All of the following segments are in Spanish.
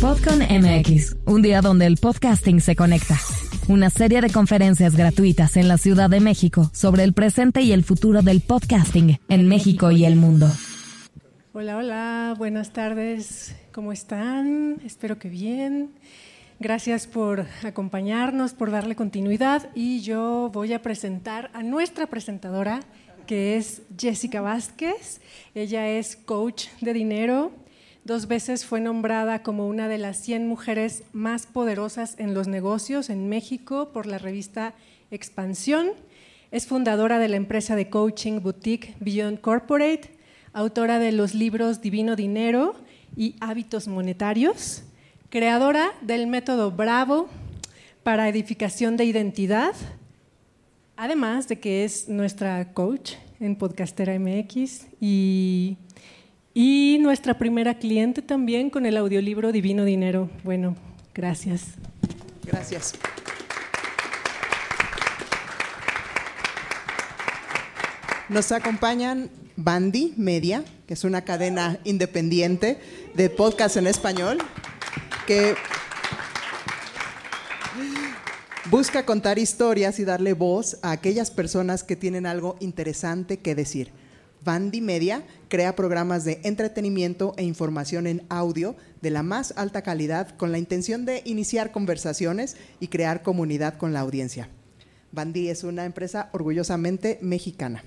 Podcon MX, un día donde el podcasting se conecta. Una serie de conferencias gratuitas en la Ciudad de México sobre el presente y el futuro del podcasting en México y el mundo. Hola, hola, buenas tardes. ¿Cómo están? Espero que bien. Gracias por acompañarnos, por darle continuidad y yo voy a presentar a nuestra presentadora, que es Jessica Vázquez. Ella es coach de dinero, Dos veces fue nombrada como una de las 100 mujeres más poderosas en los negocios en México por la revista Expansión. Es fundadora de la empresa de coaching boutique Beyond Corporate, autora de los libros Divino Dinero y Hábitos Monetarios, creadora del método Bravo para edificación de identidad, además de que es nuestra coach en Podcastera MX y y nuestra primera cliente también con el audiolibro Divino Dinero. Bueno, gracias. Gracias. Nos acompañan Bandy Media, que es una cadena independiente de podcast en español, que busca contar historias y darle voz a aquellas personas que tienen algo interesante que decir. Bandy Media crea programas de entretenimiento e información en audio de la más alta calidad con la intención de iniciar conversaciones y crear comunidad con la audiencia. Bandy es una empresa orgullosamente mexicana.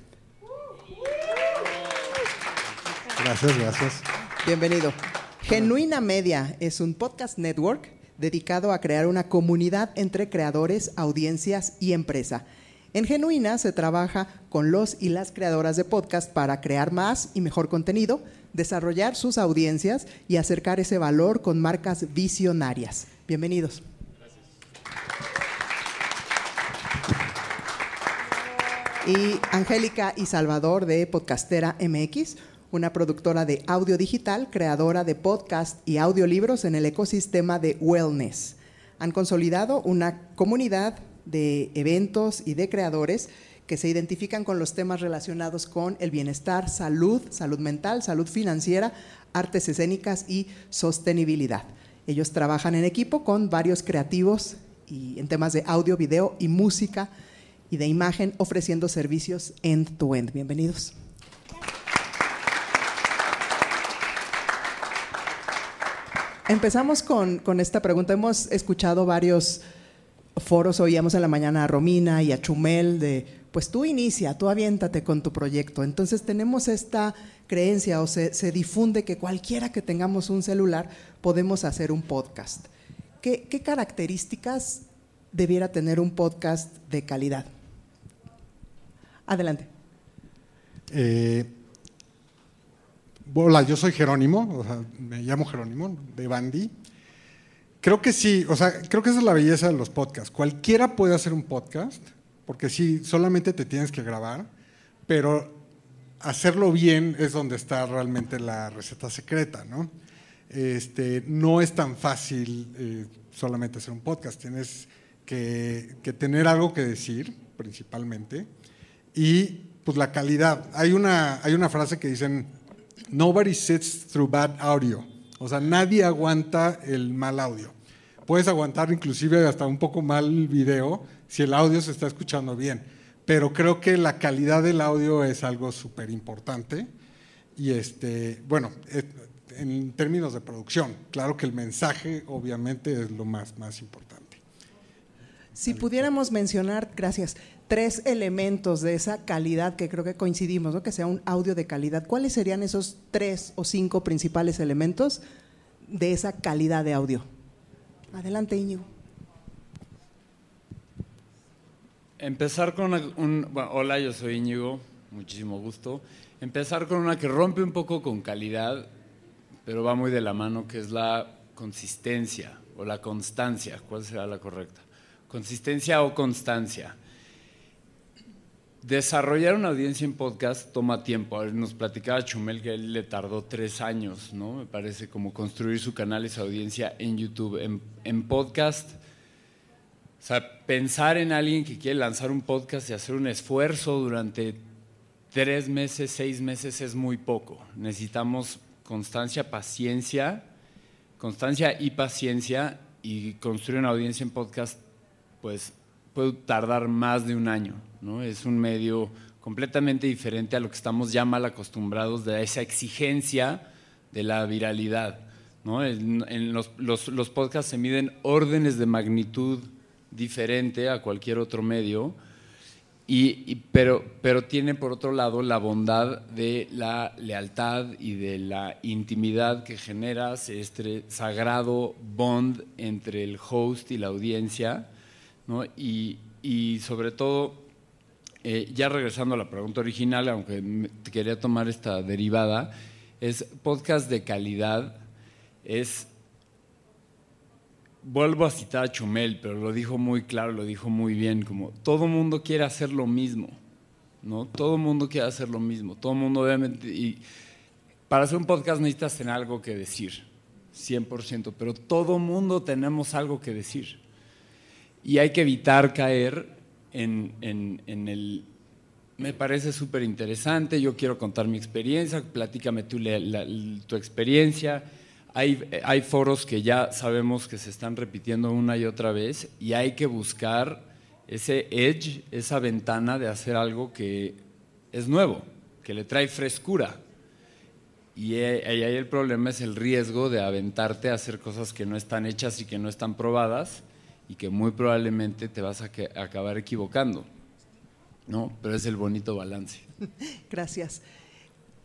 Gracias, gracias. Bienvenido. Genuina Media es un podcast network dedicado a crear una comunidad entre creadores, audiencias y empresa en Genuina se trabaja con los y las creadoras de podcast para crear más y mejor contenido, desarrollar sus audiencias y acercar ese valor con marcas visionarias. Bienvenidos. Y Angélica y Salvador de Podcastera MX, una productora de audio digital, creadora de podcast y audiolibros en el ecosistema de wellness. Han consolidado una comunidad de eventos y de creadores que se identifican con los temas relacionados con el bienestar, salud, salud mental, salud financiera, artes escénicas y sostenibilidad. Ellos trabajan en equipo con varios creativos y en temas de audio, video y música y de imagen, ofreciendo servicios end-to-end. Bienvenidos. Empezamos con, con esta pregunta. Hemos escuchado varios foros oíamos en la mañana a Romina y a Chumel de, pues tú inicia, tú aviéntate con tu proyecto. Entonces tenemos esta creencia o se, difunde que cualquiera que tengamos un celular podemos hacer un podcast. ¿Qué, características debiera tener un podcast de calidad? Adelante. Eh, hola, yo soy Jerónimo, me llamo Jerónimo, de Bandi. Creo que sí, o sea, creo que esa es la belleza de los podcasts. Cualquiera puede hacer un podcast, porque sí, solamente te tienes que grabar, pero hacerlo bien es donde está realmente la receta secreta, ¿no? Este, no es tan fácil eh, solamente hacer un podcast, tienes que, que, tener algo que decir, principalmente, y pues la calidad. Hay una, hay una frase que dicen, nobody sits through bad audio. O sea, nadie aguanta el mal audio. Puedes aguantar inclusive hasta un poco mal el video si el audio se está escuchando bien. Pero creo que la calidad del audio es algo súper importante. Y este, bueno, en términos de producción, claro que el mensaje obviamente es lo más, más importante. Si pudiéramos mencionar, gracias, tres elementos de esa calidad que creo que coincidimos, ¿no? que sea un audio de calidad. ¿Cuáles serían esos tres o cinco principales elementos de esa calidad de audio? Adelante, Íñigo. Empezar con un... hola, yo soy Íñigo, muchísimo gusto. Empezar con una que rompe un poco con calidad, pero va muy de la mano, que es la consistencia o la constancia. ¿Cuál será la correcta? Consistencia o constancia. Desarrollar una audiencia en podcast toma tiempo. A ver, nos platicaba Chumel que él le tardó tres años, ¿no? Me parece como construir su canal y su audiencia en YouTube. En, podcast, o sea, pensar en alguien que quiere lanzar un podcast y hacer un esfuerzo durante tres meses, seis meses es muy poco. Necesitamos constancia, paciencia, constancia y paciencia y construir una audiencia en podcast, pues puede tardar más de un año, ¿no? Es un medio completamente diferente a lo que estamos ya mal acostumbrados de esa exigencia de la viralidad, ¿no? En, los, los podcasts se miden órdenes de magnitud diferente a cualquier otro medio pero, pero tiene por otro lado la bondad de la lealtad y de la intimidad que genera este sagrado bond entre el host y la audiencia. Y, sobre todo, eh, ya regresando a la pregunta original, aunque quería tomar esta derivada, es podcast de calidad, es vuelvo a citar a Chumel, pero lo dijo muy claro, lo dijo muy bien, como todo mundo quiere hacer lo mismo, ¿no? Todo mundo quiere hacer lo mismo, todo mundo obviamente, y para hacer un podcast necesitas tener algo que decir, 100%, pero todo mundo tenemos algo que decir. Y hay que evitar caer en, en, el, me parece súper interesante, yo quiero contar mi experiencia, platícame tú tu experiencia, hay, foros que ya sabemos que se están repitiendo una y otra vez y hay que buscar ese edge, esa ventana de hacer algo que es nuevo, que le trae frescura. Y ahí el problema es el riesgo de aventarte a hacer cosas que no están hechas y que no están probadas y que muy probablemente te vas a acabar equivocando. ¿no? Pero es el bonito balance. Gracias.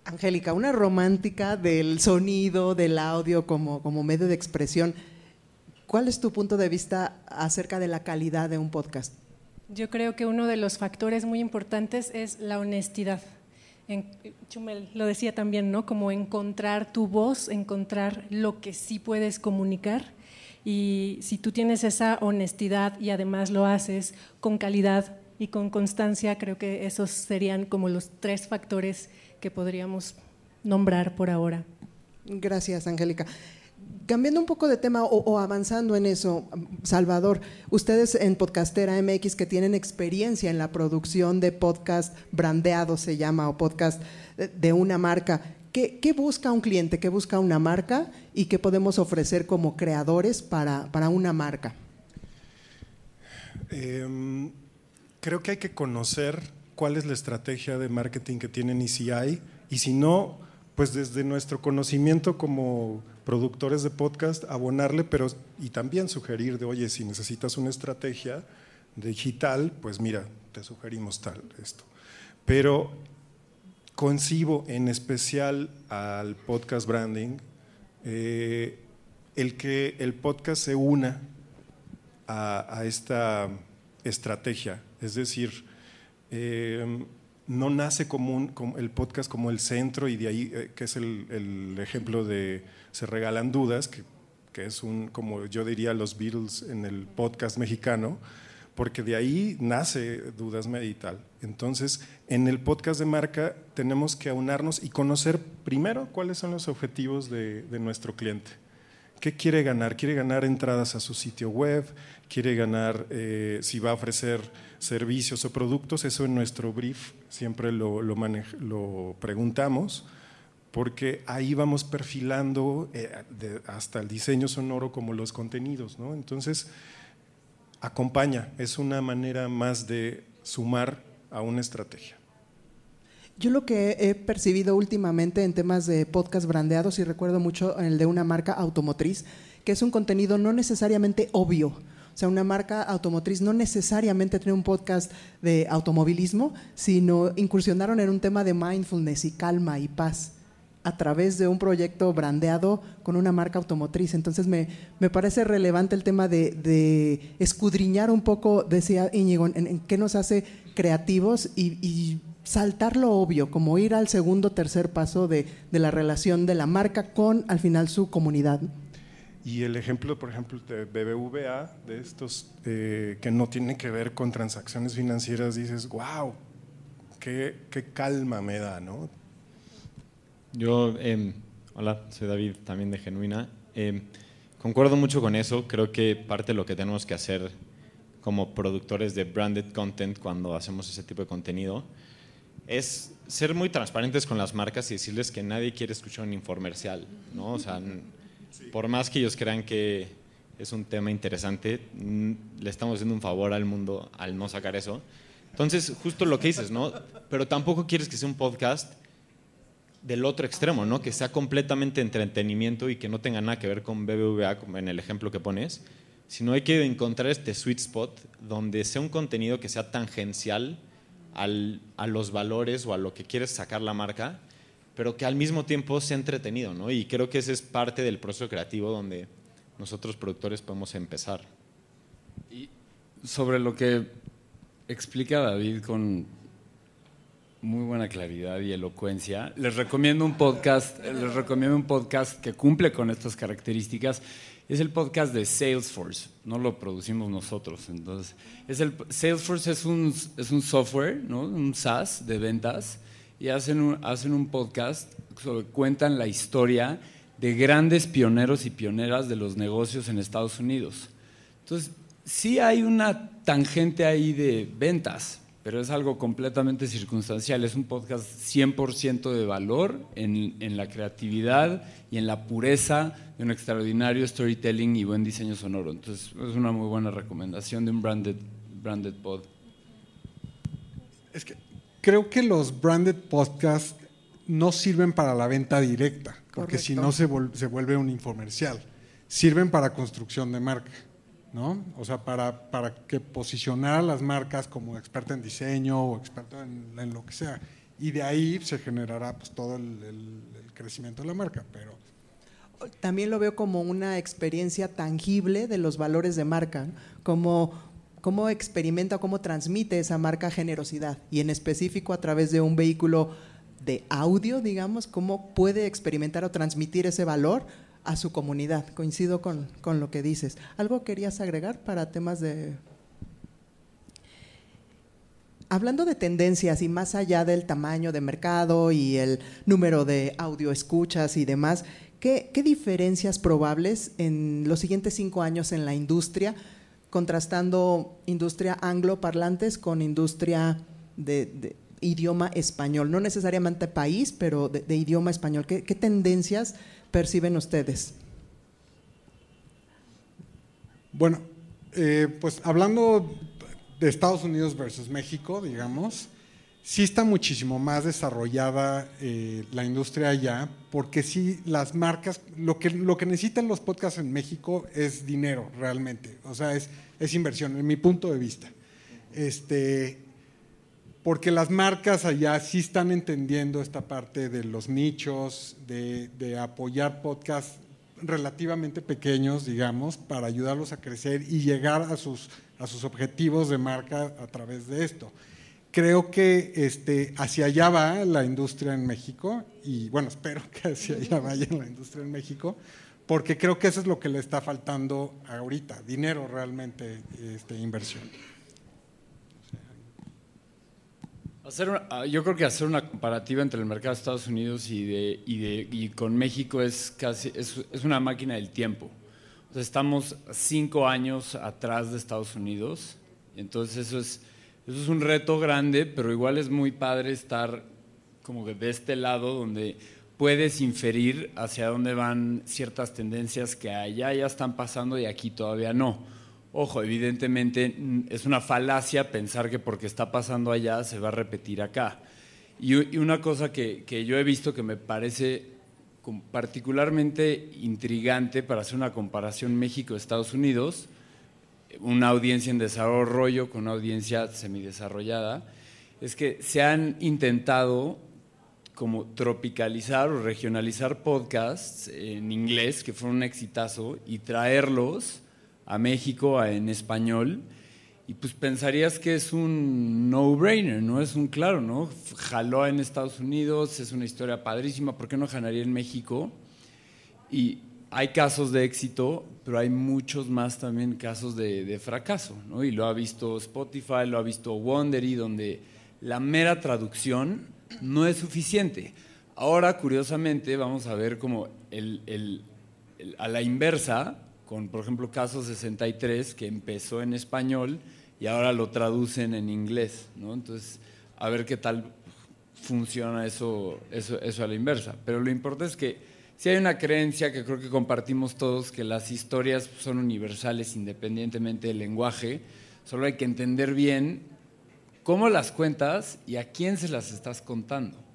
Angélica, una romántica del sonido, del audio como, como medio de expresión. ¿Cuál es tu punto de vista acerca de la calidad de un podcast? Yo creo que uno de los factores muy importantes es la honestidad. Chumel lo decía también, ¿no? Como encontrar tu voz, encontrar lo que sí puedes comunicar. Y si tú tienes esa honestidad y además lo haces con calidad y con constancia, creo que esos serían como los tres factores que podríamos nombrar por ahora. Gracias, Angélica. Cambiando un poco de tema o, avanzando en eso, Salvador, ustedes en Podcastera MX que tienen experiencia en la producción de podcast brandeado, se llama, o podcast de una marca, ¿qué, busca un cliente? ¿Qué busca una marca? ¿Y qué podemos ofrecer como creadores para, una marca? Em, creo que hay que conocer cuál es la estrategia de marketing que tienen hay, y si no, pues desde nuestro conocimiento como productores de podcast, abonarle, pero y también sugerir de, oye, si necesitas una estrategia digital, pues mira, te sugerimos tal, esto. Pero concibo en especial al podcast branding, eh, el que el podcast se una a esta estrategia, es decir, eh, no nace como, el podcast como el centro y de ahí, eh, que es el, ejemplo de Se Regalan Dudas, que, es un, como yo diría, los Beatles en el podcast mexicano, porque de ahí nace Dudas Medital. Entonces, en el podcast de marca tenemos que aunarnos y conocer primero cuáles son los objetivos de, nuestro cliente. ¿Qué quiere ganar? ¿Quiere ganar entradas a su sitio web? ¿Quiere ganar eh, si va a ofrecer servicios o productos? Eso en nuestro brief siempre lo, preguntamos, porque ahí vamos perfilando eh, hasta el diseño sonoro como los contenidos. Entonces, acompaña, es una manera más de sumar a una estrategia. Yo lo que he percibido últimamente en temas de podcast brandeados, y recuerdo mucho el de una marca automotriz, que es un contenido no necesariamente obvio. O sea, una marca automotriz no necesariamente tiene un podcast de automovilismo, sino incursionaron en un tema de mindfulness y calma y paz a través de un proyecto brandeado con una marca automotriz. Entonces me, me parece relevante el tema de, escudriñar un poco, decía Íñigo, en, qué nos hace creativos y saltar lo obvio, como ir al segundo tercer paso de, la relación de la marca con al final su comunidad. Y el ejemplo, por ejemplo, de BBVA, de estos eh, que no tienen que ver con transacciones financieras, dices, wow, qué, calma me da, ¿no? Yo, em, hola, soy David, también de Genuina. Em, concuerdo mucho con eso, creo que parte de lo que tenemos que hacer como productores de branded content cuando hacemos ese tipo de contenido es ser muy transparentes con las marcas y decirles que nadie quiere escuchar un infomercial, ¿no? O sea, Por más que ellos crean que es un tema interesante, le estamos haciendo un favor al mundo al no sacar eso. Entonces, justo lo que dices, ¿no? Pero tampoco quieres que sea un podcast del otro extremo, ¿no? Que sea completamente entretenimiento y que no tenga nada que ver con BBVA, como en el ejemplo que pones, sino hay que encontrar este sweet spot donde sea un contenido que sea tangencial al, a los valores o a lo que quieres sacar la marca, pero que al mismo tiempo sea entretenido, ¿no? Y creo que ese es parte del proceso creativo donde nosotros productores podemos empezar. Y sobre lo que explica David con muy buena claridad y elocuencia, les recomiendo un podcast, les recomiendo un podcast que cumple con estas características. Es el podcast de Salesforce, no lo producimos nosotros. Entonces, es el, Salesforce es un, es un software, ¿no? un SaaS de ventas, y hacen un, hacen un podcast sobre, cuentan la historia de grandes pioneros y pioneras de los negocios en Estados Unidos. Entonces, sí hay una tangente ahí de ventas, pero es algo completamente circunstancial. Es un podcast 100% de valor en, en, la creatividad y en la pureza de un extraordinario storytelling y buen diseño sonoro. Entonces, es una muy buena recomendación de un branded, branded pod. Es que creo que los branded podcasts no sirven para la venta directa, porque si no se, se vuelve un infomercial. Sirven para construcción de marca. ¿No? O sea, para, para que posicionar a las marcas como experto en diseño o experto en, en, lo que sea. Y de ahí se generará pues, todo el, crecimiento de la marca. Pero También lo veo como una experiencia tangible de los valores de marca, como cómo experimenta, cómo transmite esa marca generosidad y en específico a través de un vehículo de audio, digamos, cómo puede experimentar o transmitir ese valor a su comunidad. Coincido con, con, lo que dices. ¿Algo querías agregar para temas de... Hablando de tendencias y más allá del tamaño de mercado y el número de audio escuchas y demás, ¿qué, qué diferencias probables en los siguientes cinco años en la industria, contrastando industria angloparlantes con industria de, idioma español? No necesariamente país, pero de, de idioma español. ¿Qué, qué tendencias perciben ustedes? Bueno, eh, pues hablando de Estados Unidos versus México, digamos, sí está muchísimo más desarrollada eh, la industria allá, porque sí las marcas, lo que, lo que necesitan los podcasts en México es dinero realmente, o sea, es, es inversión, en mi punto de vista. Este, porque las marcas allá sí están entendiendo esta parte de los nichos, de, apoyar podcasts relativamente pequeños, digamos, para ayudarlos a crecer y llegar a sus, a sus objetivos de marca a través de esto. Creo que este, hacia allá va la industria en México y bueno, espero que hacia allá vaya la industria en México, porque creo que eso es lo que le está faltando ahorita, dinero realmente, este, inversión. Hacer una, yo creo que hacer una comparativa entre el mercado de Estados Unidos y, de, y, de, y con México es casi es, es, una máquina del tiempo. O sea, estamos cinco años atrás de Estados Unidos, entonces eso es, eso es un reto grande, pero igual es muy padre estar como que de este lado donde puedes inferir hacia dónde van ciertas tendencias que allá ya están pasando y aquí todavía no. Ojo, evidentemente es una falacia pensar que porque está pasando allá se va a repetir acá. Y, una cosa que, que yo he visto que me parece particularmente intrigante para hacer una comparación México-Estados Unidos, una audiencia en desarrollo con una audiencia semidesarrollada, es que se han intentado como tropicalizar o regionalizar podcasts en inglés que fueron un exitazo y traerlos a México en español y pues pensarías que es un no-brainer, ¿no? Es un claro, ¿no? Jaló en Estados Unidos, es una historia padrísima, ¿por qué no ganaría en México? Y hay casos de éxito, pero hay muchos más también casos de, fracaso, ¿no? Y lo ha visto Spotify, lo ha visto Wondery, donde la mera traducción no es suficiente. Ahora, curiosamente, vamos a ver como el, el, a la inversa, con, por ejemplo, Caso 63, que empezó en español y ahora lo traducen en inglés, ¿no? Entonces, a ver qué tal funciona eso, eso, eso a la inversa. Pero lo importante es que sí hay una creencia que creo que compartimos todos, que las historias son universales independientemente del lenguaje, solo hay que entender bien cómo las cuentas y a quién se las estás contando.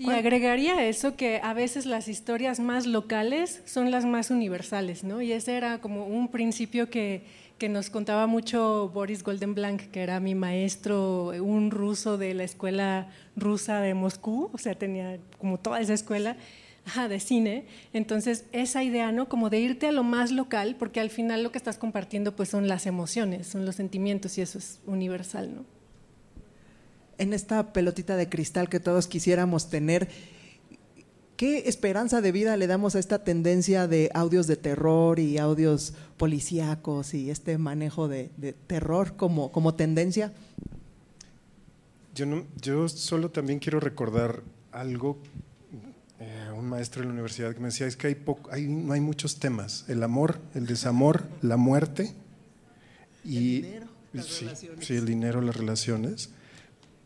Y agregaría eso que a veces las historias más locales son las más universales, ¿no? Y ese era como un principio que, que nos contaba mucho Boris Goldenblank, que era mi maestro, un ruso de la escuela rusa de Moscú, o sea, tenía como toda esa escuela de cine. Entonces, esa idea, ¿no? Como de irte a lo más local, porque al final lo que estás compartiendo pues son las emociones, son los sentimientos y eso es universal, ¿no? En esta pelotita de cristal que todos quisiéramos tener, ¿qué esperanza de vida le damos a esta tendencia de audios de terror y audios policíacos y este manejo de, terror como, como tendencia? Yo, no, yo solo también quiero recordar algo un maestro de la universidad que me decía, es que hay, hay no hay muchos temas, el amor, el desamor, la muerte y el dinero, las sí, relaciones. sí, el dinero, las relaciones,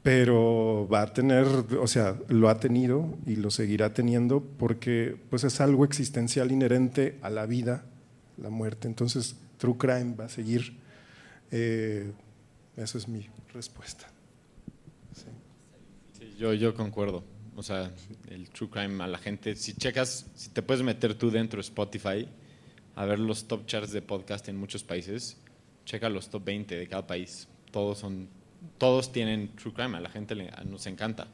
pero va a tener, o sea, lo ha tenido y lo seguirá teniendo porque pues es algo existencial inherente a la vida, la muerte. Entonces, True Crime va a seguir. Eh, esa es mi respuesta. Yo, yo concuerdo o sea, el true crime a la gente. Si checas, si te puedes meter tú dentro de Spotify a ver los top charts de podcast en muchos países, checa los top 20 de cada país. Todos son, todos tienen true crime. A la gente le, nos encanta.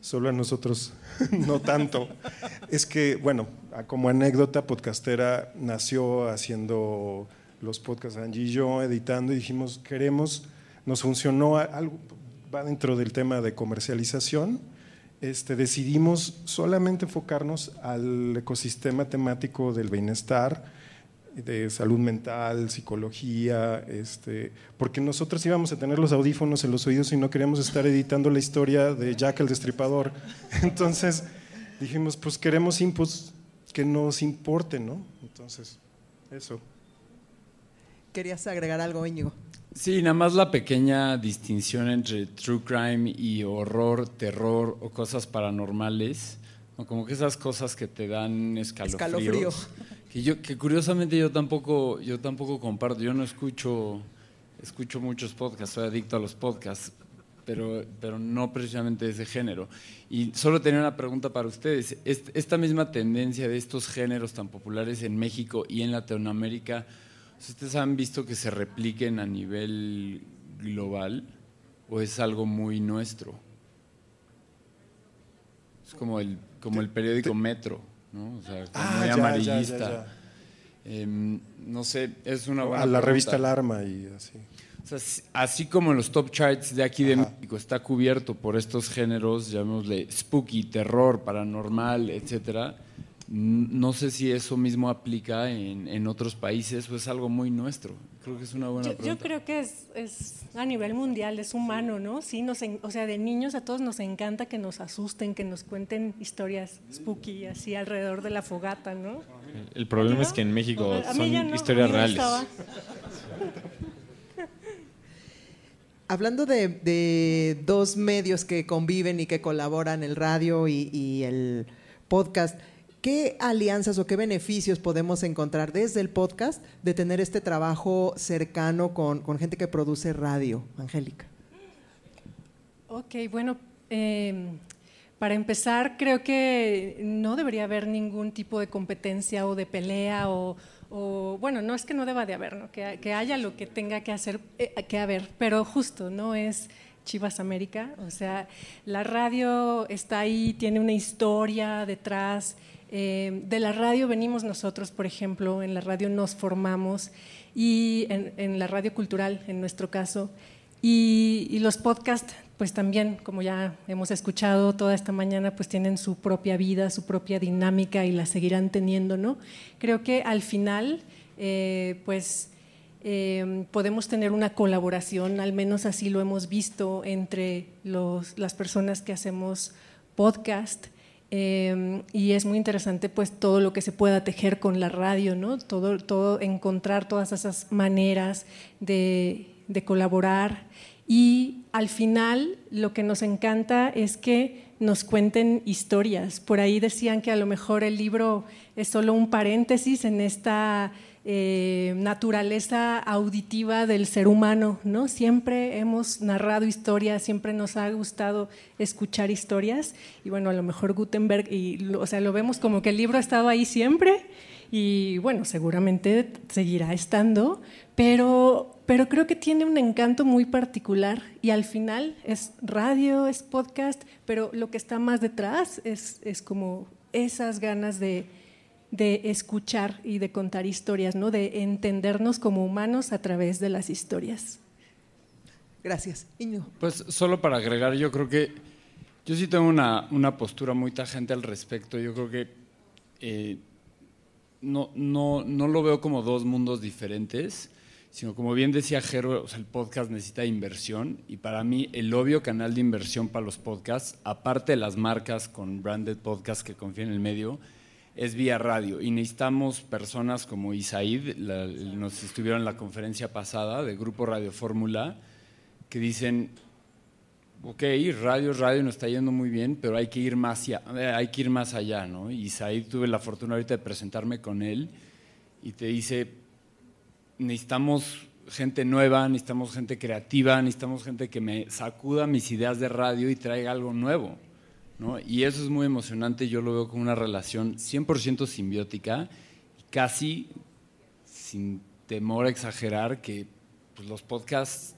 Solo a nosotros no tanto. es que, bueno, como anécdota, Podcastera nació haciendo los podcasts Angie y yo, editando, y dijimos, queremos, nos funcionó algo, va dentro del tema de comercialización, este, decidimos solamente enfocarnos al ecosistema temático del bienestar, de salud mental, psicología, este, porque nosotros íbamos a tener los audífonos en los oídos y no queríamos estar editando la historia de Jack el Destripador. Entonces dijimos, pues queremos inputs que nos importen, ¿no? Entonces, eso. ¿Querías agregar algo, Íñigo? Sí, nada más la pequeña distinción entre true crime y horror, terror o cosas paranormales, como que esas cosas que te dan escalofríos. Que, yo, que curiosamente yo tampoco, yo tampoco comparto, yo no escucho, escucho muchos podcasts, soy adicto a los podcasts, pero, pero no precisamente de ese género. Y solo tenía una pregunta para ustedes. Esta misma tendencia de estos géneros tan populares en México y en Latinoamérica, ¿Ustedes han visto que se repliquen a nivel global o es algo muy nuestro? Es como el, como el periódico Metro, ¿no? O sea, ah, muy ya, amarillista. Ya, ya, eh, no sé, es una buena A la pregunta. revista Alarma y así. O sea, así como en los top charts de aquí de Ajá. México está cubierto por estos géneros, llamémosle spooky, terror, paranormal, etcétera, no sé si eso mismo aplica en, en, otros países o es algo muy nuestro. Creo que es una buena yo, pregunta. Yo creo que es, es, a nivel mundial, es humano, ¿no? Sí, nos, o sea, de niños a todos nos encanta que nos asusten, que nos cuenten historias spooky, así alrededor de la fogata, ¿no? El problema ¿No? es que en México son no, historias reales. Hablando de, de, dos medios que conviven y que colaboran, el radio y, y el podcast, ¿Qué alianzas o qué beneficios podemos encontrar desde el podcast de tener este trabajo cercano con, con gente que produce radio, Angélica? Ok, bueno, eh, para empezar, creo que no debería haber ningún tipo de competencia o de pelea o, o bueno, no es que no deba de haber, ¿no? que, que haya lo que tenga que hacer, eh, que haber, pero justo no es Chivas América, o sea, la radio está ahí, tiene una historia detrás. Eh, de la radio venimos nosotros, por ejemplo, en la radio nos formamos y en, la radio cultural, en nuestro caso, y, y, los podcasts, pues también, como ya hemos escuchado toda esta mañana, pues tienen su propia vida, su propia dinámica y la seguirán teniendo, ¿no? Creo que al final, eh, pues eh, podemos tener una colaboración, al menos así lo hemos visto entre los, las personas que hacemos podcast. Eh, y es muy interesante pues todo lo que se pueda tejer con la radio, ¿no? Todo, todo encontrar todas esas maneras de, de, colaborar y al final lo que nos encanta es que nos cuenten historias. Por ahí decían que a lo mejor el libro es solo un paréntesis en esta eh, naturaleza auditiva del ser humano, ¿no? Siempre hemos narrado historias, siempre nos ha gustado escuchar historias y bueno, a lo mejor Gutenberg, y, o sea, lo vemos como que el libro ha estado ahí siempre y bueno, seguramente seguirá estando, pero, pero creo que tiene un encanto muy particular y al final es radio, es podcast, pero lo que está más detrás es, es como esas ganas de, de escuchar y de contar historias, ¿no? de entendernos como humanos a través de las historias. Gracias. Iño. Pues solo para agregar, yo creo que yo sí tengo una, una postura muy tajante al respecto. Yo creo que eh, no, no, no lo veo como dos mundos diferentes, sino como bien decía Jero, el podcast necesita inversión y para mí el obvio canal de inversión para los podcasts, aparte de las marcas con branded podcast que confían en el medio, es vía radio y necesitamos personas como Isaid, nos estuvieron en la conferencia pasada de Grupo Radio Fórmula, que dicen, ok, radio radio, nos está yendo muy bien, pero hay que ir más allá, hay que ir más allá, ¿no? Y Said tuve la fortuna ahorita de presentarme con él y te dice, necesitamos gente nueva, necesitamos gente creativa, necesitamos gente que me sacuda mis ideas de radio y traiga algo nuevo, Y eso es muy emocionante, yo lo veo como una relación 100% simbiótica casi sin temor a exagerar que pues, los podcasts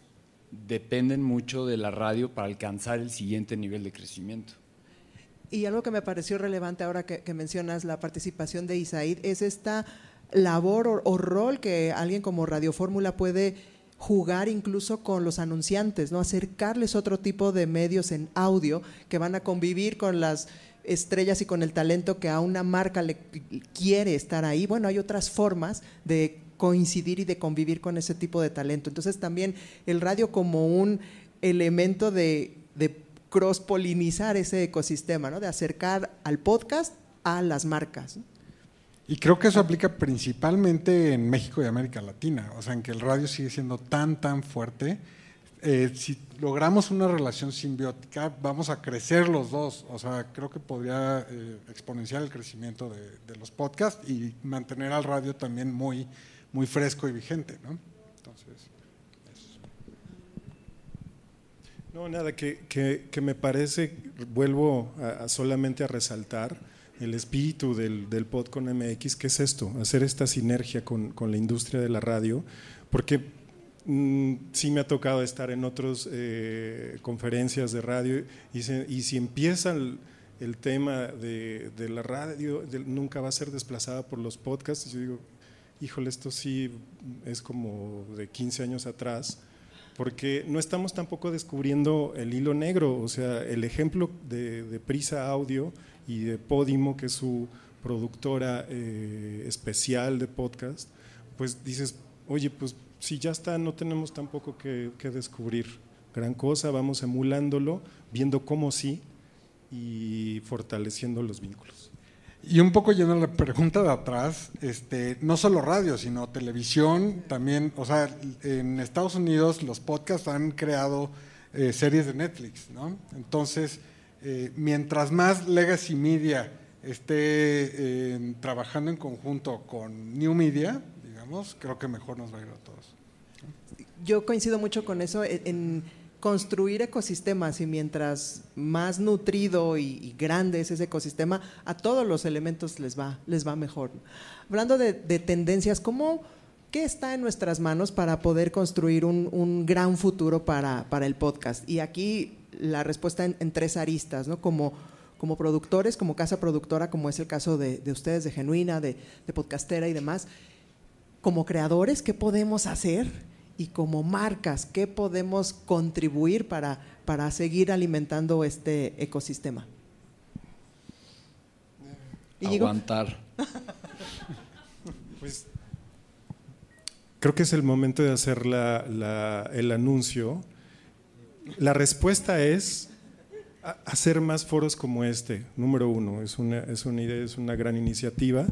dependen mucho de la radio para alcanzar el siguiente nivel de crecimiento. Y algo que me pareció relevante ahora que, mencionas la participación de Isaid es esta labor o, rol que alguien como Radio Fórmula puede jugar incluso con los anunciantes, ¿no? Acercarles otro tipo de medios en audio que van a convivir con las estrellas y con el talento que a una marca le quiere estar ahí. Bueno, hay otras formas de coincidir y de convivir con ese tipo de talento. Entonces también el radio como un elemento de, cross-polinizar ese ecosistema, ¿no? de acercar al podcast a las marcas. Y creo que eso aplica principalmente en México y América Latina, o sea, en que el radio sigue siendo tan, tan fuerte. Eh, si logramos una relación simbiótica, vamos a crecer los dos. O sea, creo que podría eh, exponenciar el crecimiento de, los podcasts y mantener al radio también muy, muy fresco y vigente, ¿no? Entonces, No, nada, que, que, me parece, vuelvo a, solamente a resaltar el espíritu del, del pod MX, que es esto, hacer esta sinergia con, con la industria de la radio, porque mm, sí me ha tocado estar en otras eh, conferencias de radio y, si empieza el, el tema de, de, la radio, nunca va a ser desplazada por los podcasts, yo digo, híjole, esto sí es como de 15 años atrás, porque no estamos tampoco descubriendo el hilo negro, o sea, el ejemplo de, Prisa Audio y de Podimo, que es su productora eh, especial de podcast, pues dices, oye, pues si ya está, no tenemos tampoco que, descubrir gran cosa, vamos emulándolo, viendo cómo sí y fortaleciendo los vínculos. Y un poco lleno la pregunta de atrás, este, no solo radio, sino televisión, también, o sea, en Estados Unidos los podcasts han creado eh, series de Netflix, ¿no? Entonces, eh, mientras más Legacy Media esté eh, trabajando en conjunto con New Media, digamos, creo que mejor nos va a ir a todos. Yo coincido mucho con eso. en construir ecosistemas y mientras más nutrido y, grande es ese ecosistema, a todos los elementos les va, les va mejor. Hablando de, tendencias, ¿cómo, ¿qué está en nuestras manos para poder construir un, gran futuro para, el podcast? Y aquí la respuesta en, tres aristas, ¿no? Como, como productores, como casa productora, como es el caso de, ustedes, de Genuina, de, de Podcastera y demás. Como creadores, ¿qué podemos hacer? y como marcas, ¿qué podemos contribuir para, para seguir alimentando este ecosistema? Aguantar. pues creo que es el momento de hacer la, el anuncio. La respuesta es hacer más foros como este, número uno, es una, es una idea, es una gran iniciativa.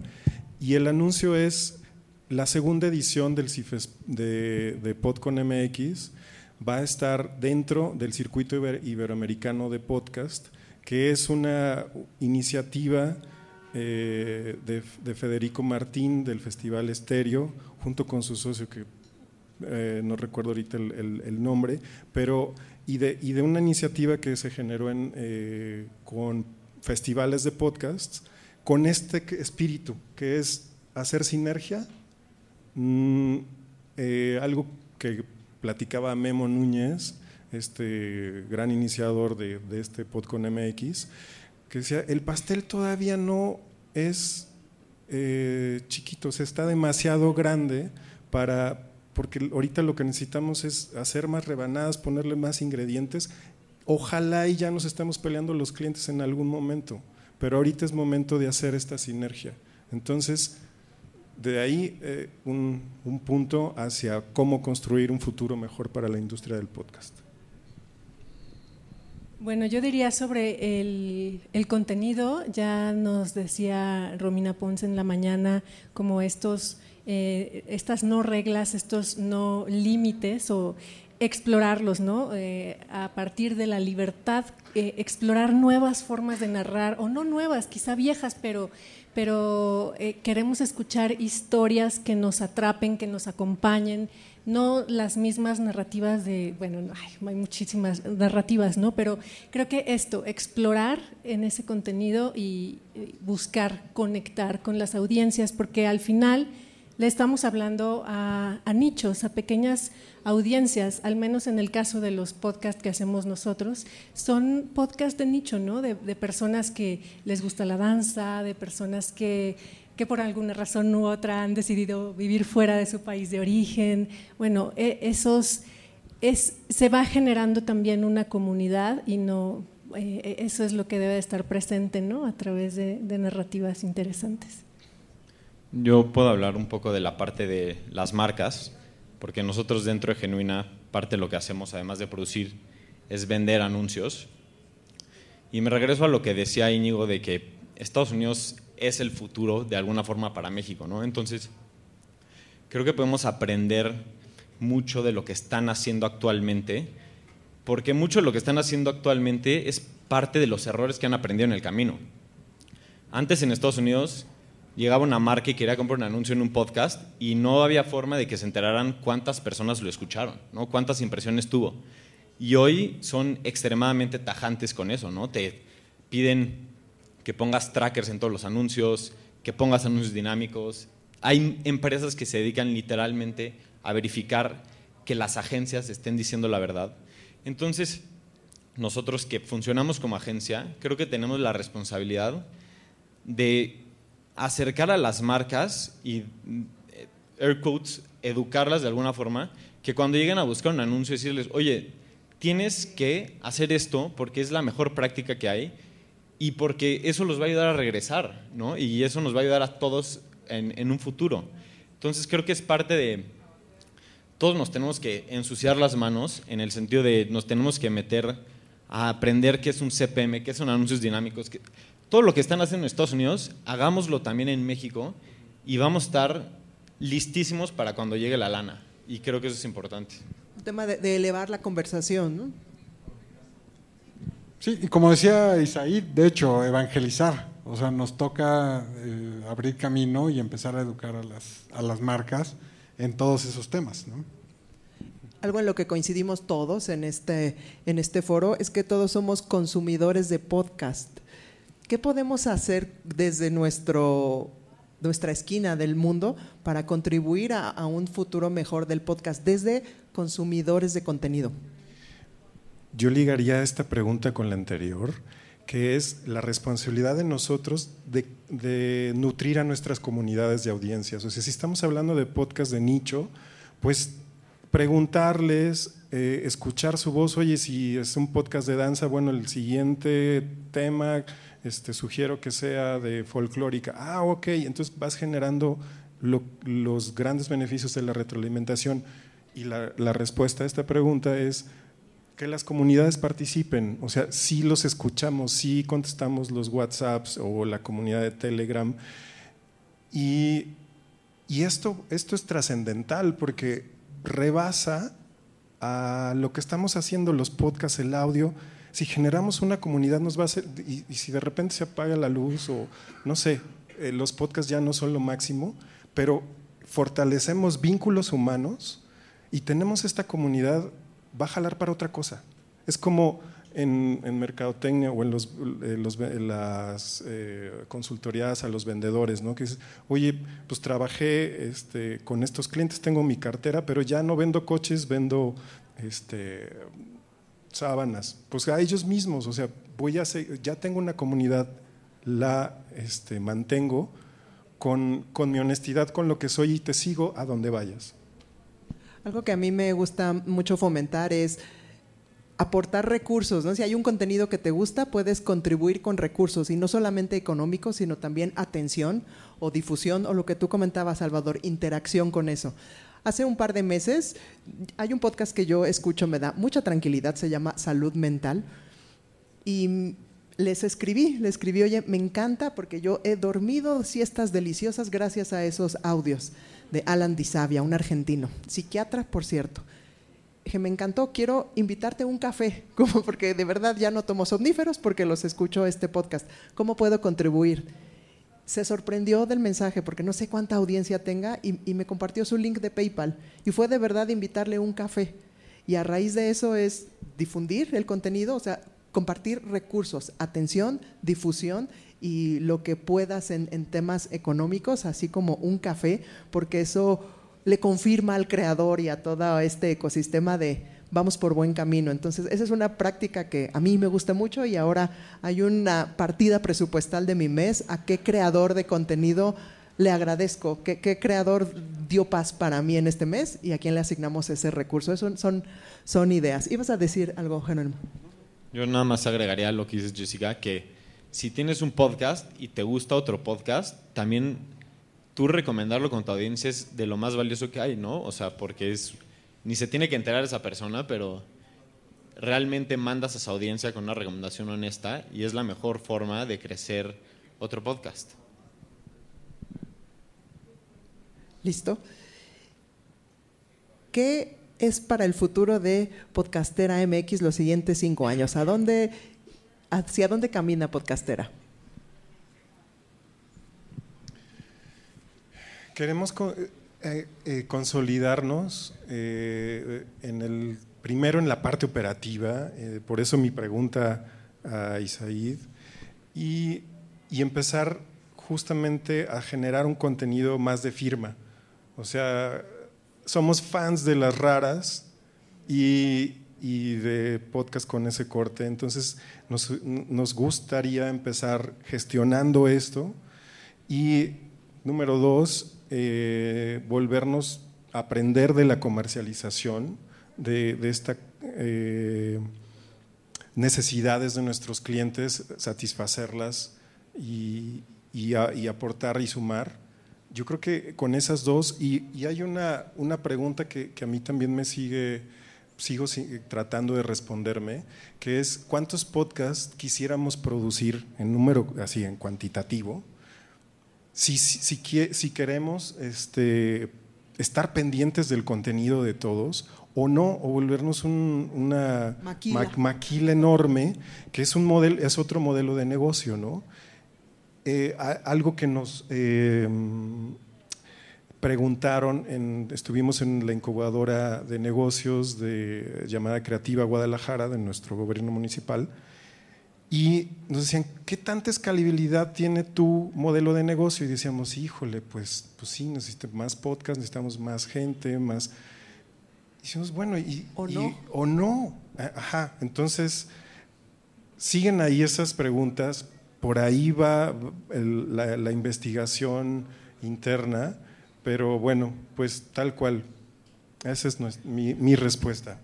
Y el anuncio es la segunda edición del CIFES de, de PodCon MX va a estar dentro del circuito iberoamericano de podcast que es una iniciativa eh, de, Federico Martín del Festival Estéreo, junto con su socio, que eh, no recuerdo ahorita el, nombre, pero y de, y de, una iniciativa que se generó en, eh, con festivales de podcasts, con este espíritu, que es hacer sinergia, mm, algo que platicaba Memo Núñez, este gran iniciador de, de este Podcon MX, que decía, el pastel todavía no es eh, chiquito, se está demasiado grande para, porque ahorita lo que necesitamos es hacer más rebanadas, ponerle más ingredientes. Ojalá y ya nos estemos peleando los clientes en algún momento, pero ahorita es momento de hacer esta sinergia. Entonces, de ahí eh, un, un punto hacia cómo construir un futuro mejor para la industria del podcast. Bueno, yo diría sobre el, contenido, ya nos decía Romina Ponce en la mañana, como estos, eh, estas no reglas, estos no límites o explorarlos, ¿no? Eh, a partir de la libertad, eh, explorar nuevas formas de narrar, o no nuevas, quizá viejas, pero, pero queremos escuchar historias que nos atrapen, que nos acompañen, no las mismas narrativas de, bueno, hay muchísimas narrativas, ¿no? Pero creo que esto, explorar en ese contenido y buscar conectar con las audiencias, porque al final le estamos hablando a, nichos, a pequeñas audiencias, al menos en el caso de los podcasts que hacemos nosotros, son podcasts de nicho, ¿no? de personas que les gusta la danza, de personas que que por alguna razón u otra han decidido vivir fuera de su país de origen. Bueno, e, esos, es, se va generando también una comunidad y no, eh, eso es lo que debe estar presente ¿no? a través de narrativas interesantes. Yo puedo hablar un poco de la parte de las marcas, porque nosotros dentro de Genuina, parte de lo que hacemos, además de producir, es vender anuncios. Y me regreso a lo que decía Íñigo de que Estados Unidos es el futuro de alguna forma para México, ¿no? Entonces, creo que podemos aprender mucho de lo que están haciendo actualmente, porque mucho de lo que están haciendo actualmente es parte de los errores que han aprendido en el camino. Antes en Estados Unidos llegaba una marca y quería comprar un anuncio en un podcast y no había forma de que se enteraran cuántas personas lo escucharon, ¿no? cuántas impresiones tuvo. Y hoy son extremadamente tajantes con eso, ¿no? Te piden que pongas trackers en todos los anuncios, que pongas anuncios dinámicos. Hay empresas que se dedican literalmente a verificar que las agencias estén diciendo la verdad. Entonces, nosotros que funcionamos como agencia, creo que tenemos la responsabilidad de acercar a las marcas y, eh, educarlas de alguna forma, que cuando lleguen a buscar un anuncio, decirles, oye, tienes que hacer esto porque es la mejor práctica que hay y porque eso los va a ayudar a regresar, ¿no? Y eso nos va a ayudar a todos en, un futuro. Entonces creo que es parte de, todos nos tenemos que ensuciar las manos en el sentido de nos tenemos que meter a aprender qué es un CPM, qué son anuncios dinámicos, que, todo lo que están haciendo en Estados Unidos, hagámoslo también en México y vamos a estar listísimos para cuando llegue la lana. Y creo que eso es importante. Un tema de, de elevar la conversación, ¿no? Sí, y como decía Isaí, de hecho, evangelizar. O sea, nos toca eh, abrir camino y empezar a educar a las, a las marcas en todos esos temas. ¿no? Algo en lo que coincidimos todos en este, en este foro es que todos somos consumidores de podcast. ¿Qué podemos hacer desde nuestro, nuestra esquina del mundo para contribuir a, un futuro mejor del podcast desde consumidores de contenido? Yo ligaría esta pregunta con la anterior, que es la responsabilidad de nosotros de, nutrir a nuestras comunidades de audiencias. O sea, si estamos hablando de podcast de nicho, pues preguntarles, eh, escuchar su voz, oye, si es un podcast de danza, bueno, el siguiente tema, este, sugiero que sea de folclórica. Ah, ok, entonces vas generando los grandes beneficios de la retroalimentación. Y la, respuesta a esta pregunta es, que las comunidades participen, o sea, si los escuchamos, si contestamos los WhatsApps o la comunidad de Telegram. Y, y esto, esto es trascendental porque rebasa a lo que estamos haciendo los podcasts, el audio, si generamos una comunidad nos va a hacer, y, si de repente se apaga la luz o no sé, eh, los podcasts ya no son lo máximo, pero fortalecemos vínculos humanos y tenemos esta comunidad, va a jalar para otra cosa. Es como en, en mercadotecnia o en, los, eh, en las eh, consultorías a los vendedores, ¿no? Que dices, oye, pues trabajé este, con estos clientes, tengo mi cartera, pero ya no vendo coches, vendo este, sábanas. Pues a ellos mismos, o sea, voy a se- ya tengo una comunidad, la este, mantengo con, con mi honestidad, con lo que soy y te sigo a donde vayas. Algo que a mí me gusta mucho fomentar es aportar recursos, ¿no? Si hay un contenido que te gusta, puedes contribuir con recursos y no solamente económicos, sino también atención o difusión o lo que tú comentabas, Salvador, interacción con eso. Hace un par de meses hay un podcast que yo escucho, me da mucha tranquilidad, se llama Salud Mental y les escribí, le escribí, oye, me encanta porque yo he dormido siestas deliciosas gracias a esos audios de Alan Disavia, un argentino, psiquiatra, por cierto. Dije, me encantó, quiero invitarte a un café, como porque de verdad ya no tomo somníferos porque los escucho este podcast. ¿Cómo puedo contribuir? Se sorprendió del mensaje porque no sé cuánta audiencia tenga y, me compartió su link de PayPal. Y fue de verdad invitarle un café. Y a raíz de eso es difundir el contenido, o sea, compartir recursos, atención, difusión y lo que puedas en, en temas económicos, así como un café, porque eso le confirma al creador y a todo este ecosistema de vamos por buen camino. Entonces, esa es una práctica que a mí me gusta mucho y ahora hay una partida presupuestal de mi mes a qué creador de contenido le agradezco, qué, qué creador dio paz para mí en este mes y a quién le asignamos ese recurso. Eso son, son ideas. ¿Ibas a decir algo, Jerónimo? Yo nada más agregaría lo que dices, Jessica, que si tienes un podcast y te gusta otro podcast, también tú recomendarlo con tu audiencia es de lo más valioso que hay, ¿no? O sea, porque es ni se tiene que enterar esa persona, pero realmente mandas a esa audiencia con una recomendación honesta y es la mejor forma de crecer otro podcast. ¿Listo? ¿Qué es para el futuro de Podcastera MX los siguientes cinco años? ¿A dónde, ¿Hacia dónde camina Podcastera? Queremos co- eh, eh, consolidarnos eh, en el, primero en la parte operativa, por eso mi pregunta a Isaid, y, empezar justamente a generar un contenido más de firma. O sea, somos fans de las raras y, y de podcast con ese corte, entonces nos, nos gustaría empezar gestionando esto y número dos, eh, volvernos a aprender de la comercialización, de, de estas eh, necesidades de nuestros clientes, satisfacerlas y, y, a- y aportar y sumar. Yo creo que con esas dos, y, y hay una, una pregunta que, que a mí también me sigue, sigo si- tratando de responderme, que es cuántos podcasts quisiéramos producir en número así, en cuantitativo, si, si, si queremos este, estar pendientes del contenido de todos o no, o volvernos un- una Maquila. ma- maquila enorme, que es, un modelo, es otro modelo de negocio, ¿no? Eh, a- algo que nos eh, preguntaron, en- estuvimos en la incubadora de negocios de llamada Creativa Guadalajara, de nuestro gobierno municipal, y nos decían, ¿qué tanta escalabilidad tiene tu modelo de negocio? Y decíamos, híjole, pues, pues sí, necesitamos más podcast, necesitamos más gente, más... Y decimos, bueno, y, ¿O y- no? o no. Ajá, entonces siguen ahí esas preguntas, por ahí va el- la, la investigación interna, pero bueno, pues tal cual. Esa es mi respuesta.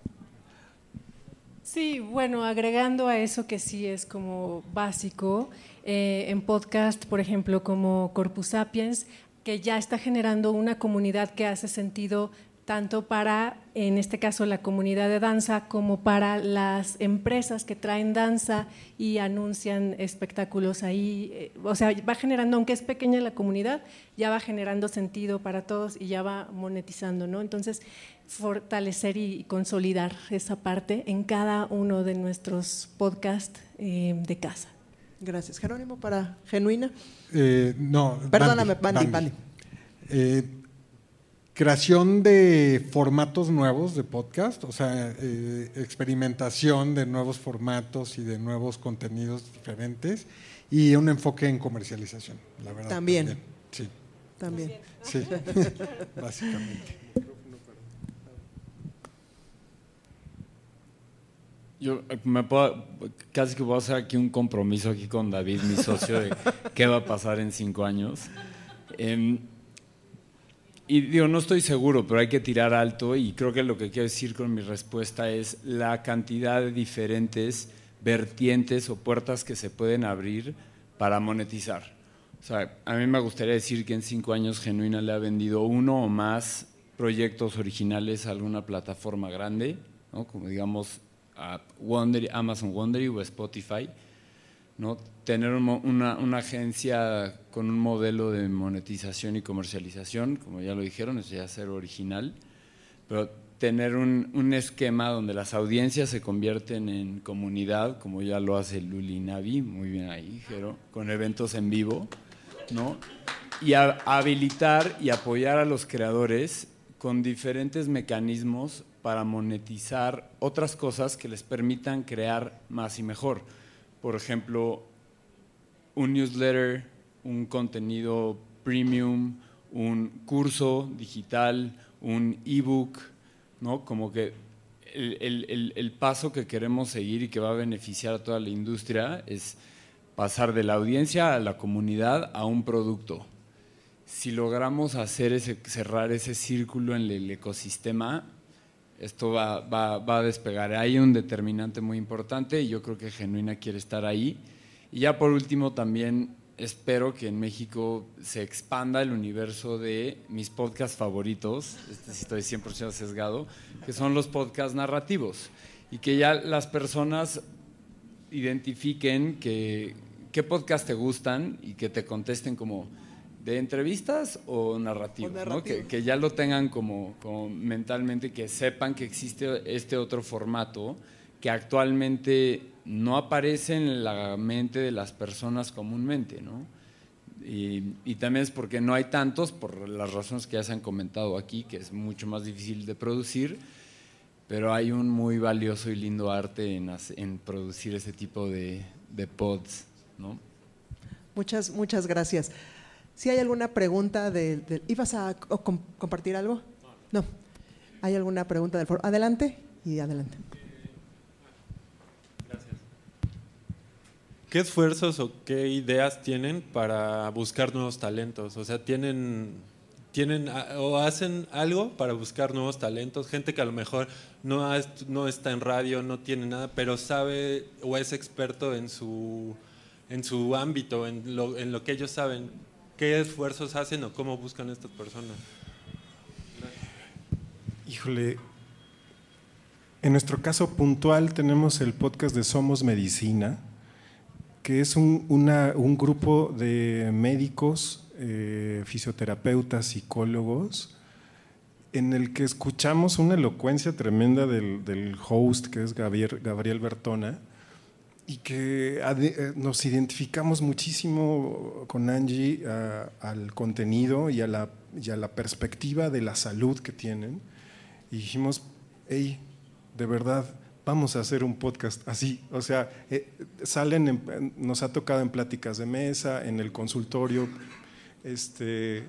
Sí, bueno, agregando a eso que sí es como básico, eh, en podcast, por ejemplo, como Corpus Sapiens, que ya está generando una comunidad que hace sentido tanto para, en este caso, la comunidad de danza, como para las empresas que traen danza y anuncian espectáculos ahí. Eh, o sea, va generando, aunque es pequeña la comunidad, ya va generando sentido para todos y ya va monetizando, ¿no? Entonces, fortalecer y consolidar esa parte en cada uno de nuestros podcasts eh, de casa. Gracias. Jerónimo, para Genuina. Eh, no, Perdóname, Bandy, Bandy. Eh, creación de formatos nuevos de podcast, o sea, eh, experimentación de nuevos formatos y de nuevos contenidos diferentes y un enfoque en comercialización, la verdad. También. Sí. También. Sí, básicamente. Yo eh, me puedo, casi que voy a hacer aquí un compromiso aquí con David, mi socio, de qué va a pasar en cinco años. Em, y digo, no estoy seguro, pero hay que tirar alto y creo que lo que quiero decir con mi respuesta es la cantidad de diferentes vertientes o puertas que se pueden abrir para monetizar. O sea, a mí me gustaría decir que en cinco años Genuina le ha vendido uno o más proyectos originales a alguna plataforma grande, ¿no? como digamos a Amazon Wondery o Spotify, ¿no? tener una, una, agencia con un modelo de monetización y comercialización, como ya lo dijeron, es ya ser original, pero tener un, un, esquema donde las audiencias se convierten en comunidad, como ya lo hace Luli Navi, muy bien ahí, Jero, con eventos en vivo, ¿no? y habilitar y apoyar a los creadores con diferentes mecanismos para monetizar otras cosas que les permitan crear más y mejor. Por ejemplo, un newsletter, un contenido premium, un curso digital, un ebook, ¿no? Como que el, el, el, paso que queremos seguir y que va a beneficiar a toda la industria es pasar de la audiencia a la comunidad a un producto. Si logramos hacer ese, cerrar ese círculo en el ecosistema, esto va, va, va, a despegar. Hay un determinante muy importante y yo creo que Genuina quiere estar ahí. Y ya por último también espero que en México se expanda el universo de mis podcasts favoritos, este estoy 100% sesgado, que son los podcasts narrativos y que ya las personas identifiquen que, qué podcast te gustan y que te contesten como de entrevistas o narrativos, ¿no? que, que, ya lo tengan como, como, mentalmente, que sepan que existe este otro formato que actualmente no aparece en la mente de las personas comúnmente, ¿no? Y, y, también es porque no hay tantos, por las razones que ya se han comentado aquí, que es mucho más difícil de producir, pero hay un muy valioso y lindo arte en, en producir ese tipo de, de pods, ¿no? Muchas, muchas gracias. Si hay alguna pregunta del... De, ¿Ibas a com compartir algo? No. ¿Hay alguna pregunta del foro? Adelante y adelante. Gracias. ¿Qué esfuerzos o qué ideas tienen para buscar nuevos talentos? O sea, ¿tienen, tienen o hacen algo para buscar nuevos talentos? Gente que a lo mejor no, no está en radio, no tiene nada, pero sabe o es experto en su, en su ámbito, en lo, en lo que ellos saben. ¿Qué esfuerzos hacen o cómo buscan estas personas? Híjole, en nuestro caso puntual tenemos el podcast de Somos Medicina, que es un, un grupo de médicos, eh, fisioterapeutas, psicólogos, en el que escuchamos una elocuencia tremenda del, del host, que es Gabriel, Gabriel Bertona, y que eh, nos identificamos muchísimo con Angie al contenido y a, la, y a, la, perspectiva de la salud que tienen. Y dijimos, hey, de verdad, vamos a hacer un podcast así. O sea, eh, salen, nos ha tocado en pláticas de mesa, en el consultorio, este,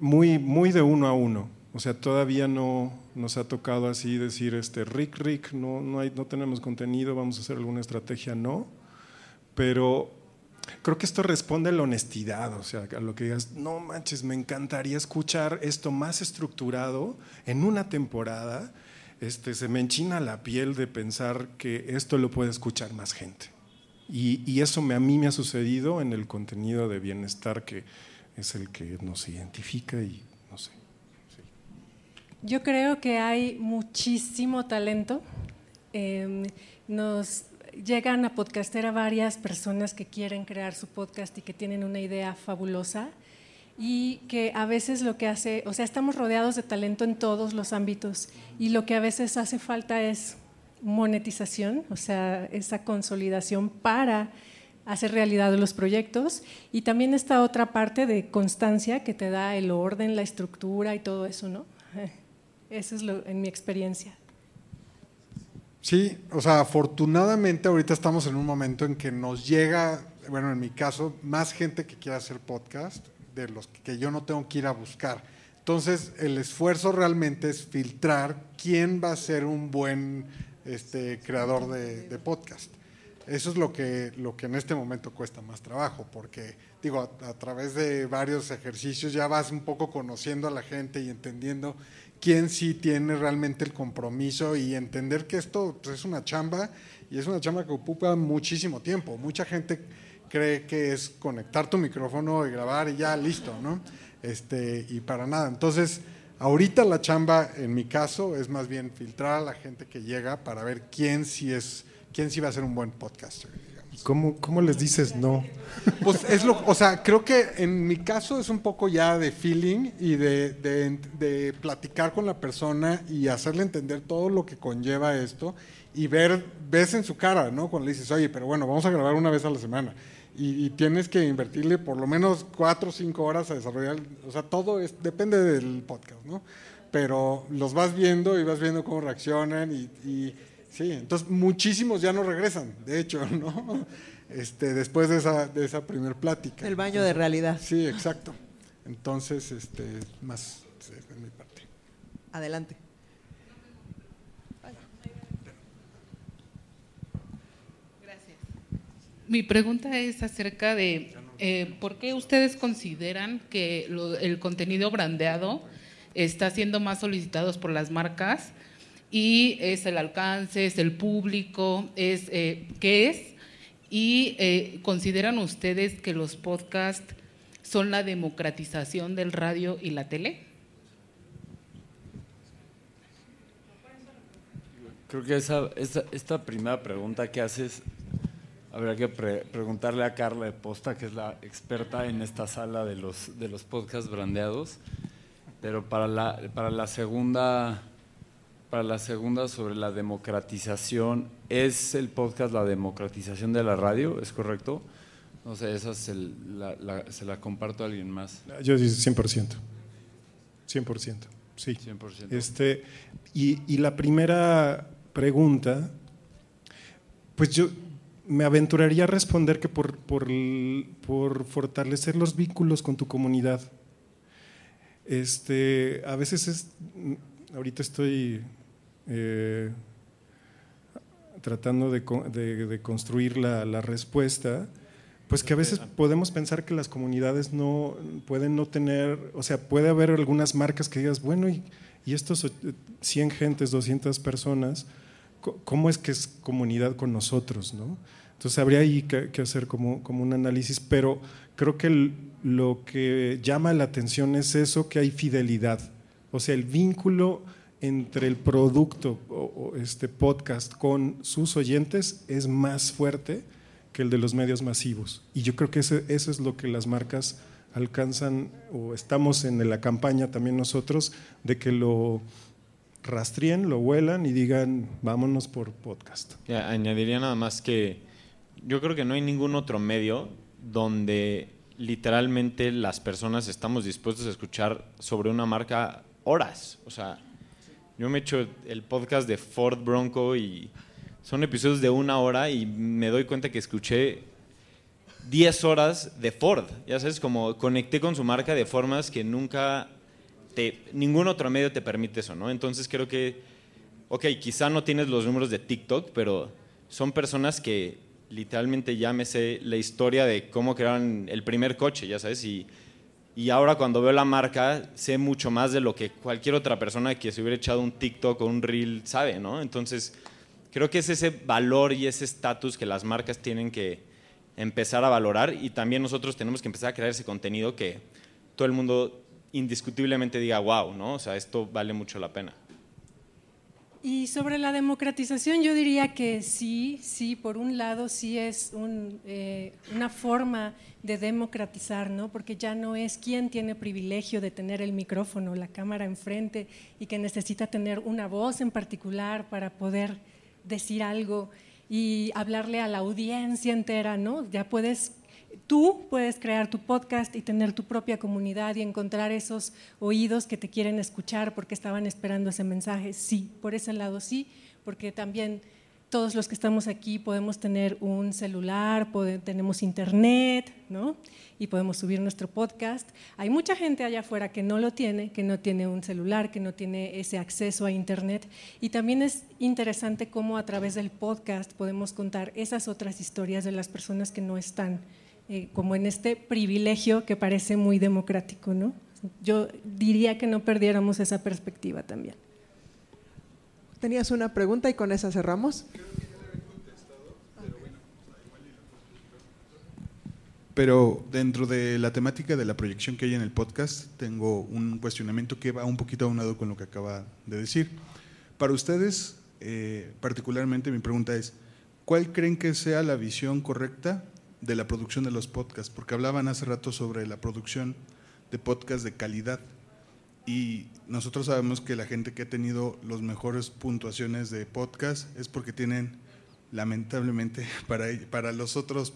muy, muy de uno a uno. O sea, todavía no nos ha tocado así decir, este, Rick, Rick, no, no, hay, no tenemos contenido, vamos a hacer alguna estrategia, no. Pero creo que esto responde a la honestidad, o sea, a lo que digas, no manches, me encantaría escuchar esto más estructurado en una temporada. Este, se me enchina la piel de pensar que esto lo puede escuchar más gente. Y, y eso me, a mí me ha sucedido en el contenido de bienestar que es el que nos identifica y. Yo creo que hay muchísimo talento. Em, nos llegan a podcastera varias personas que quieren crear su podcast y que tienen una idea fabulosa y que a veces lo que hace, o sea, estamos rodeados de talento en todos los ámbitos y lo que a veces hace falta es monetización, o sea, esa consolidación para hacer realidad los proyectos y también esta otra parte de constancia que te da el orden, la estructura y todo eso, ¿no? Eso es lo, en mi experiencia. Sí, o sea, afortunadamente ahorita estamos en un momento en que nos llega, bueno, en mi caso, más gente que quiera hacer podcast de los que yo no tengo que ir a buscar. Entonces, el esfuerzo realmente es filtrar quién va a ser un buen este, creador de, podcast. Eso es lo que, lo que en este momento cuesta más trabajo, porque digo, a, través de varios ejercicios ya vas un poco conociendo a la gente y entendiendo quién sí tiene realmente el compromiso y entender que esto pues, es una chamba y es una chamba que ocupa muchísimo tiempo. Mucha gente cree que es conectar tu micrófono y grabar y ya listo, ¿no? Este, y para nada. Entonces, ahorita la chamba, en mi caso, es más bien filtrar a la gente que llega para ver quién sí es, quién sí va a ser un buen podcaster. ¿Cómo, ¿Cómo, les dices no? Pues es lo, o sea, creo que en mi caso es un poco ya de feeling y de, de, platicar con la persona y hacerle entender todo lo que conlleva esto y ver, ves en su cara, ¿no? Cuando le dices, oye, pero bueno, vamos a grabar una vez a la semana y, y tienes que invertirle por lo menos cuatro o cinco horas a desarrollar, o sea, todo es, depende del podcast, ¿no? Pero los vas viendo y vas viendo cómo reaccionan y, y Sí, entonces muchísimos ya no regresan, de hecho, ¿no? Este, después de esa, de esa primer plática. El baño de realidad. Sí, exacto. Entonces, este, más de mi parte. Adelante. Gracias. Mi pregunta es acerca de eh, por qué ustedes consideran que lo, el contenido brandeado está siendo más solicitado por las marcas y es el alcance, es el público, es eh, qué es. Y eh, consideran ustedes que los podcasts son la democratización del radio y la tele. Creo que esa, esta primera pregunta que haces habría que pre preguntarle a Carla de Posta, que es la experta en esta sala de los, de los podcasts brandeados. Pero para la, para la segunda para la segunda sobre la democratización, ¿es el podcast la democratización de la radio? ¿Es correcto? No sé, esa se la, la, se la comparto a alguien más. Yo digo 100%. 100%. Sí. 100%. Este, y, y la primera pregunta, pues yo me aventuraría a responder que por, por, por fortalecer los vínculos con tu comunidad. Este, a veces es, ahorita estoy eh, tratando de, de, de construir la, la, respuesta, pues que a veces podemos pensar que las comunidades no pueden no tener, o sea, puede haber algunas marcas que digas, bueno, y, y estos 100 gentes, 200 personas, ¿cómo es que es comunidad con nosotros? ¿no? Entonces habría ahí que, que hacer como, como, un análisis, pero creo que el, lo que llama la atención es eso, que hay fidelidad, o sea, el vínculo entre el producto o, este podcast con sus oyentes es más fuerte que el de los medios masivos. Y yo creo que ese, eso es lo que las marcas alcanzan o estamos en la campaña también nosotros de que lo rastrien, lo vuelan y digan vámonos por podcast. Añadiría nada más que yo creo que no hay ningún otro medio donde literalmente las personas estamos dispuestos a escuchar sobre una marca horas. O sea, yo me echo el podcast de Ford Bronco y son episodios de una hora y me doy cuenta que escuché 10 horas de Ford. Ya sabes, como conecté con su marca de formas que nunca te, ningún otro medio te permite eso, ¿no? Entonces creo que, ok, quizá no tienes los números de TikTok, pero son personas que literalmente ya me sé la historia de cómo crearon el primer coche, ya sabes, y y ahora cuando veo la marca sé mucho más de lo que cualquier otra persona que se hubiera echado un TikTok o un reel sabe, ¿no? Entonces, creo que es ese valor y ese estatus que las marcas tienen que empezar a valorar y también nosotros tenemos que empezar a crear ese contenido que todo el mundo indiscutiblemente diga, wow, ¿no? O sea, esto vale mucho la pena. Y sobre la democratización yo diría que sí, sí, por un lado sí es eh, una forma de democratizar, ¿no? porque ya no es quien tiene privilegio de tener el micrófono, la cámara enfrente y que necesita tener una voz en particular para poder decir algo y hablarle a la audiencia entera, ¿no? Ya puedes Tú puedes crear tu podcast y tener tu propia comunidad y encontrar esos oídos que te quieren escuchar porque estaban esperando ese mensaje. Sí, por ese lado sí, porque también todos los que estamos aquí podemos tener un celular, tenemos internet, ¿no? Y podemos subir nuestro podcast. Hay mucha gente allá afuera que no lo tiene, que no tiene un celular, que no tiene ese acceso a internet. Y también es interesante cómo a través del podcast podemos contar esas otras historias de las personas que no están eh, como en este privilegio que parece muy democrático, ¿no? Yo diría que no perdiéramos esa perspectiva también. Tenías una pregunta y con esa cerramos. Pero dentro de la temática de la proyección que hay en el podcast, tengo un cuestionamiento que va un poquito aunado con lo que acaba de decir. Para ustedes, eh, particularmente, mi pregunta es, ¿cuál creen que sea la visión correcta de la producción de los podcasts, porque hablaban hace rato sobre la producción de podcasts de calidad. Y nosotros sabemos que la gente que ha tenido las mejores puntuaciones de podcast es porque tienen, lamentablemente, para, para los otros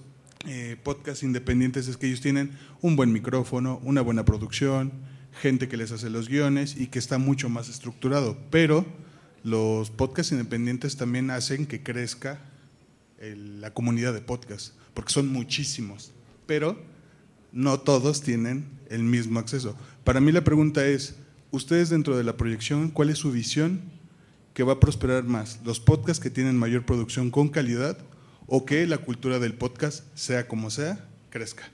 eh, podcasts independientes es que ellos tienen un buen micrófono, una buena producción, gente que les hace los guiones y que está mucho más estructurado. Pero los podcasts independientes también hacen que crezca la comunidad de podcasts porque son muchísimos, pero no todos tienen el mismo acceso. Para mí la pregunta es, ustedes dentro de la proyección, ¿cuál es su visión que va a prosperar más? ¿Los podcasts que tienen mayor producción con calidad o que la cultura del podcast, sea como sea, crezca?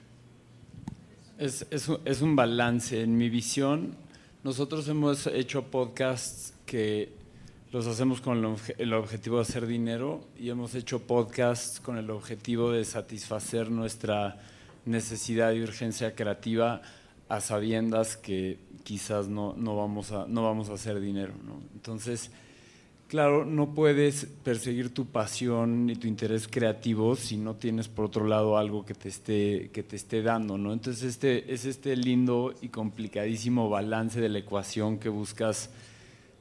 Es, es un balance. En mi visión, nosotros hemos hecho podcasts que los hacemos con el, objetivo de hacer dinero y hemos hecho podcasts con el objetivo de satisfacer nuestra necesidad y urgencia creativa a sabiendas que quizás no, no, vamos, a, no vamos a hacer dinero. Entonces, claro, no puedes perseguir tu pasión y tu interés creativo si no tienes por otro lado algo que te esté, que te esté dando. ¿no? Entonces, este, es este lindo y complicadísimo balance de la ecuación que buscas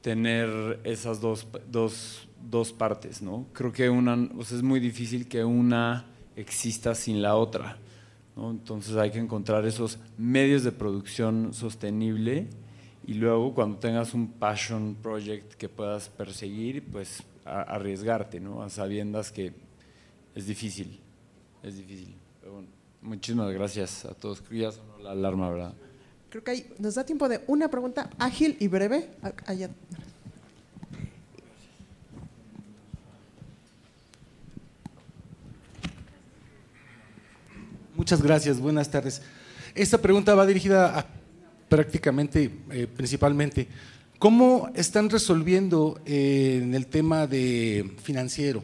tener esas dos, dos, dos partes, ¿no? Creo que una, es muy difícil que una exista sin la otra, ¿no? Entonces hay que encontrar esos medios de producción sostenible y luego cuando tengas un passion project que puedas perseguir, pues arriesgarte, ¿no? A sabiendas que es difícil, es difícil. muchísimas gracias a todos. Ya sonó la alarma, ¿verdad? Creo que nos da tiempo de una pregunta ágil y breve. Muchas gracias, buenas tardes. Esta pregunta va dirigida a, prácticamente, eh, principalmente, ¿cómo están resolviendo eh, en el tema de financiero?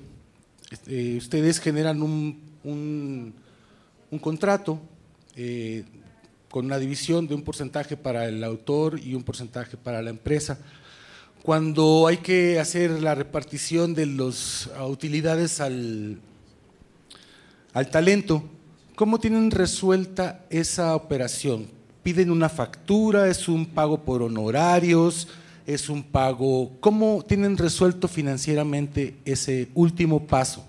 Este, ustedes generan un, un, contrato eh, con una división de un porcentaje para el autor y un porcentaje para la empresa. Cuando hay que hacer la repartición de las utilidades al, al talento, ¿cómo tienen resuelta esa operación? ¿Piden una factura? ¿Es un pago por honorarios? ¿Es un pago? ¿Cómo tienen resuelto financieramente ese último paso?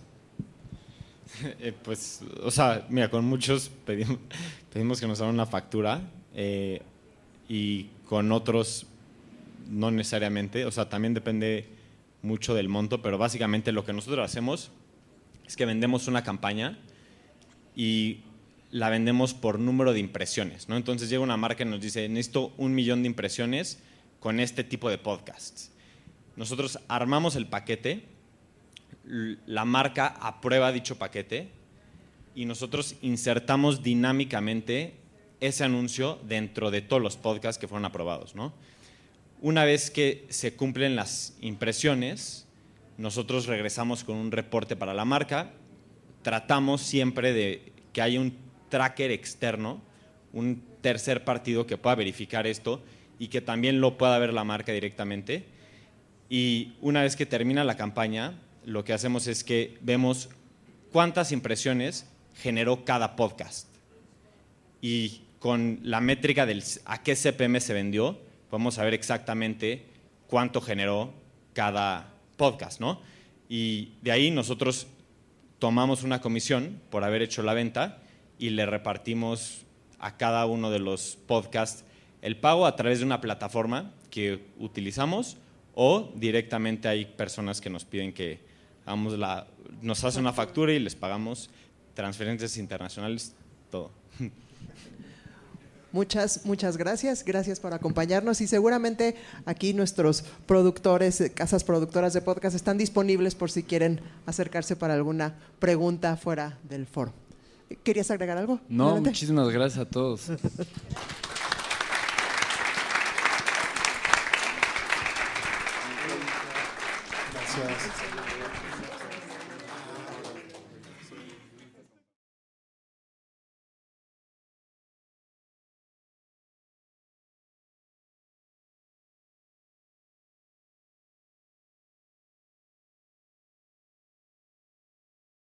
Eh, pues, o sea, mira, con muchos pedimos, pedimos que nos hagan una factura eh, y con otros no necesariamente, o sea, también depende mucho del monto, pero básicamente lo que nosotros hacemos es que vendemos una campaña y la vendemos por número de impresiones, ¿no? Entonces llega una marca y nos dice, necesito un millón de impresiones con este tipo de podcasts. Nosotros armamos el paquete la marca aprueba dicho paquete y nosotros insertamos dinámicamente ese anuncio dentro de todos los podcasts que fueron aprobados. Una vez que se cumplen las impresiones, nosotros regresamos con un reporte para la marca, tratamos siempre de que haya un tracker externo, un tercer partido que pueda verificar esto y que también lo pueda ver la marca directamente. Y una vez que termina la campaña, lo que hacemos es que vemos cuántas impresiones generó cada podcast. Y con la métrica del a qué CPM se vendió, podemos saber exactamente cuánto generó cada podcast, ¿no? Y de ahí nosotros tomamos una comisión por haber hecho la venta y le repartimos a cada uno de los podcasts el pago a través de una plataforma que utilizamos o directamente hay personas que nos piden que hagamos la, nos hacen una factura y les pagamos transferencias internacionales, todo. Muchas, muchas gracias. Gracias por acompañarnos y seguramente aquí nuestros productores, eh, casas productoras de podcast están disponibles por si quieren acercarse para alguna pregunta fuera del foro. ¿Querías agregar algo? No, Adelante. muchísimas gracias a todos. Gracias.